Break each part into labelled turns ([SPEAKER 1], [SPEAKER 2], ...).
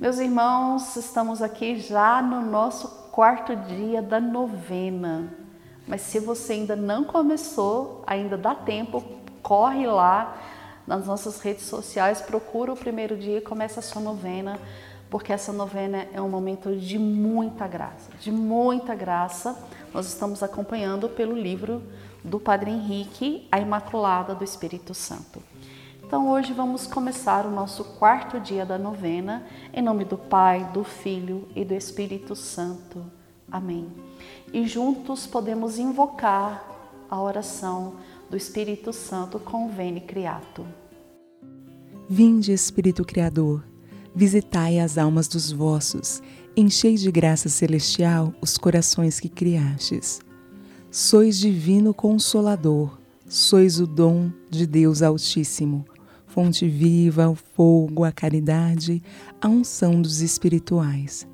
[SPEAKER 1] Meus irmãos, estamos aqui já no nosso quarto dia da novena. Mas se você ainda não começou, ainda dá tempo, corre lá nas nossas redes sociais, procura o primeiro dia e começa a sua novena, porque essa novena é um momento de muita graça, de muita graça. Nós estamos acompanhando pelo livro do Padre Henrique, A Imaculada do Espírito Santo. Então hoje vamos começar o nosso quarto dia da novena, em nome do Pai, do Filho e do Espírito Santo. Amém. E juntos podemos invocar a oração do Espírito Santo com o Veni Criato.
[SPEAKER 2] Vinde, Espírito Criador, visitai as almas dos vossos, enchei de graça celestial os corações que criastes. Sois divino consolador, sois o dom de Deus Altíssimo, fonte viva, o fogo, a caridade, a unção dos espirituais.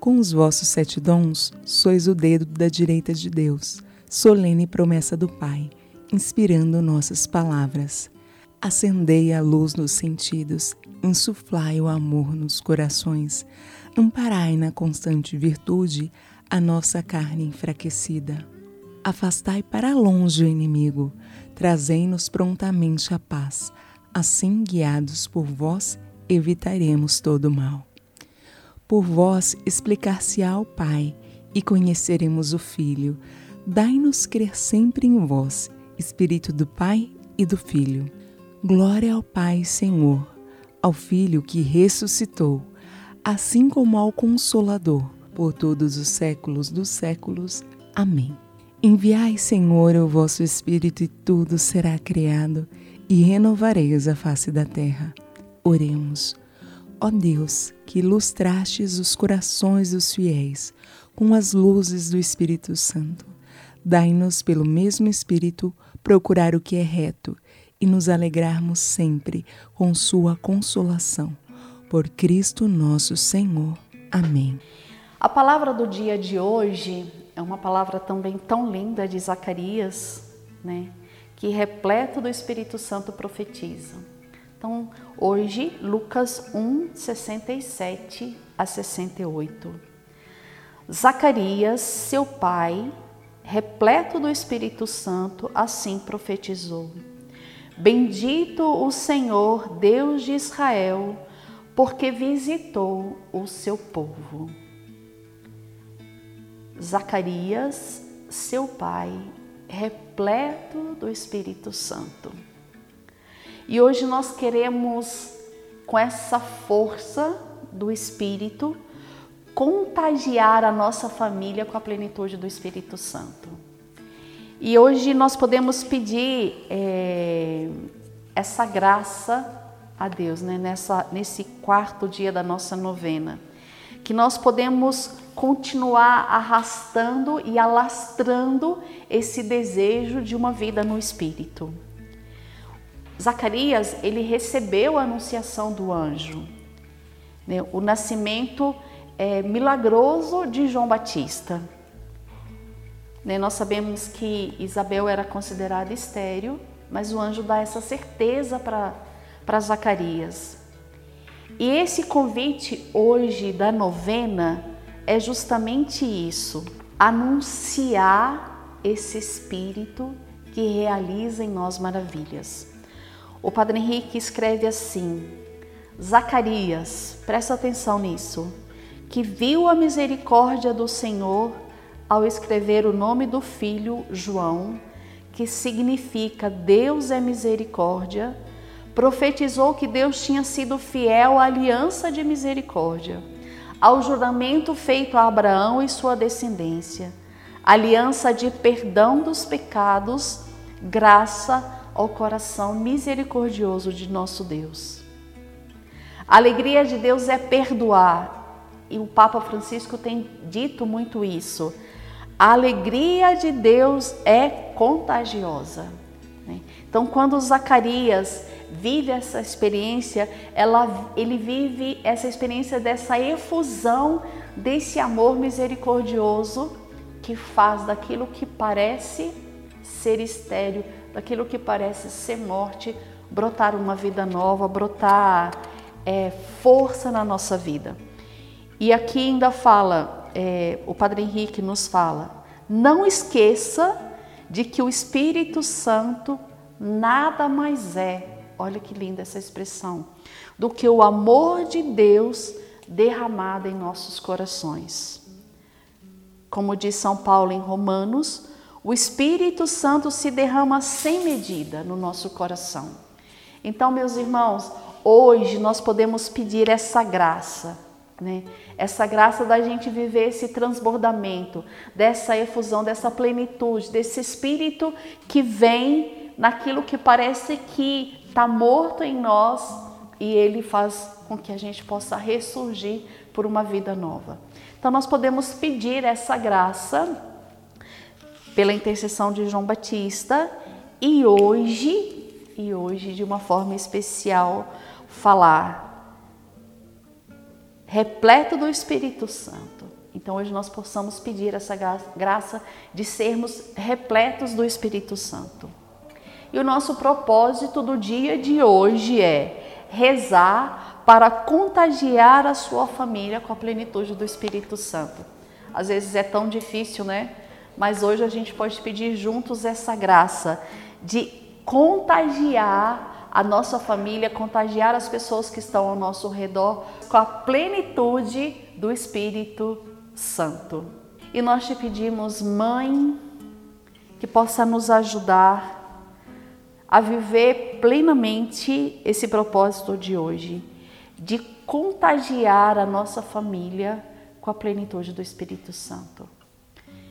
[SPEAKER 2] Com os vossos sete dons, sois o dedo da direita de Deus, solene promessa do Pai, inspirando nossas palavras. Acendei a luz nos sentidos, insuflai o amor nos corações, amparai na constante virtude a nossa carne enfraquecida. Afastai para longe o inimigo, trazei-nos prontamente a paz. Assim, guiados por vós, evitaremos todo o mal. Por vós explicar-se-á ao Pai e conheceremos o Filho. Dai-nos crer sempre em vós, Espírito do Pai e do Filho. Glória ao Pai, Senhor, ao Filho que ressuscitou, assim como ao Consolador, por todos os séculos dos séculos. Amém. Enviai, Senhor, o vosso Espírito, e tudo será criado, e renovareis a face da terra. Oremos. Ó Deus, que ilustrastes os corações dos fiéis com as luzes do Espírito Santo, dai-nos, pelo mesmo Espírito, procurar o que é reto e nos alegrarmos sempre com Sua consolação. Por Cristo nosso Senhor. Amém.
[SPEAKER 1] A palavra do dia de hoje é uma palavra também tão linda de Zacarias, né? Que repleto do Espírito Santo profetiza. Então, hoje, Lucas 1, 67 a 68. Zacarias, seu pai, repleto do Espírito Santo, assim profetizou: Bendito o Senhor, Deus de Israel, porque visitou o seu povo. Zacarias, seu pai, repleto do Espírito Santo. E hoje nós queremos, com essa força do Espírito, contagiar a nossa família com a plenitude do Espírito Santo. E hoje nós podemos pedir é, essa graça a Deus, né? Nessa, nesse quarto dia da nossa novena, que nós podemos continuar arrastando e alastrando esse desejo de uma vida no Espírito. Zacarias, ele recebeu a anunciação do anjo, né? o nascimento é, milagroso de João Batista. Né? Nós sabemos que Isabel era considerada estéril, mas o anjo dá essa certeza para Zacarias. E esse convite hoje da novena é justamente isso: anunciar esse Espírito que realiza em nós maravilhas. O Padre Henrique escreve assim: Zacarias, presta atenção nisso, que viu a misericórdia do Senhor ao escrever o nome do filho João, que significa Deus é misericórdia, profetizou que Deus tinha sido fiel à aliança de misericórdia ao juramento feito a Abraão e sua descendência, aliança de perdão dos pecados, graça ao coração misericordioso de nosso Deus. A alegria de Deus é perdoar, e o Papa Francisco tem dito muito isso. A alegria de Deus é contagiosa. Né? Então, quando Zacarias vive essa experiência, ela, ele vive essa experiência dessa efusão desse amor misericordioso que faz daquilo que parece ser estéreo daquilo que parece ser morte, brotar uma vida nova, brotar é, força na nossa vida. E aqui ainda fala, é, o Padre Henrique nos fala, não esqueça de que o Espírito Santo nada mais é, olha que linda essa expressão, do que o amor de Deus derramado em nossos corações. Como diz São Paulo em Romanos, o Espírito Santo se derrama sem medida no nosso coração. Então, meus irmãos, hoje nós podemos pedir essa graça, né? Essa graça da gente viver esse transbordamento, dessa efusão, dessa plenitude, desse Espírito que vem naquilo que parece que está morto em nós e ele faz com que a gente possa ressurgir por uma vida nova. Então, nós podemos pedir essa graça pela intercessão de João Batista e hoje, e hoje de uma forma especial, falar repleto do Espírito Santo. Então hoje nós possamos pedir essa graça de sermos repletos do Espírito Santo. E o nosso propósito do dia de hoje é rezar para contagiar a sua família com a plenitude do Espírito Santo. Às vezes é tão difícil, né? mas hoje a gente pode pedir juntos essa graça de contagiar a nossa família, contagiar as pessoas que estão ao nosso redor com a plenitude do Espírito Santo. E nós te pedimos, Mãe, que possa nos ajudar a viver plenamente esse propósito de hoje, de contagiar a nossa família com a plenitude do Espírito Santo.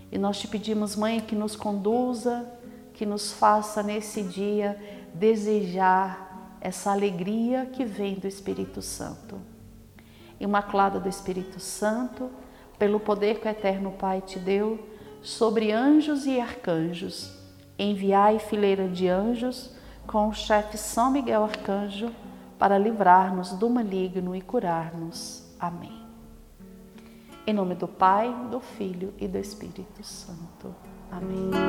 [SPEAKER 1] E nós te pedimos, Mãe, que nos conduza, que nos faça nesse dia desejar essa alegria que vem do Espírito Santo. Imaculada do Espírito Santo, pelo poder que o Eterno Pai te deu, sobre anjos e arcanjos, enviai fileira de anjos com o chefe São Miguel Arcanjo para livrar-nos do maligno e curar-nos. Amém. Em nome do Pai, do Filho e do Espírito Santo. Amém.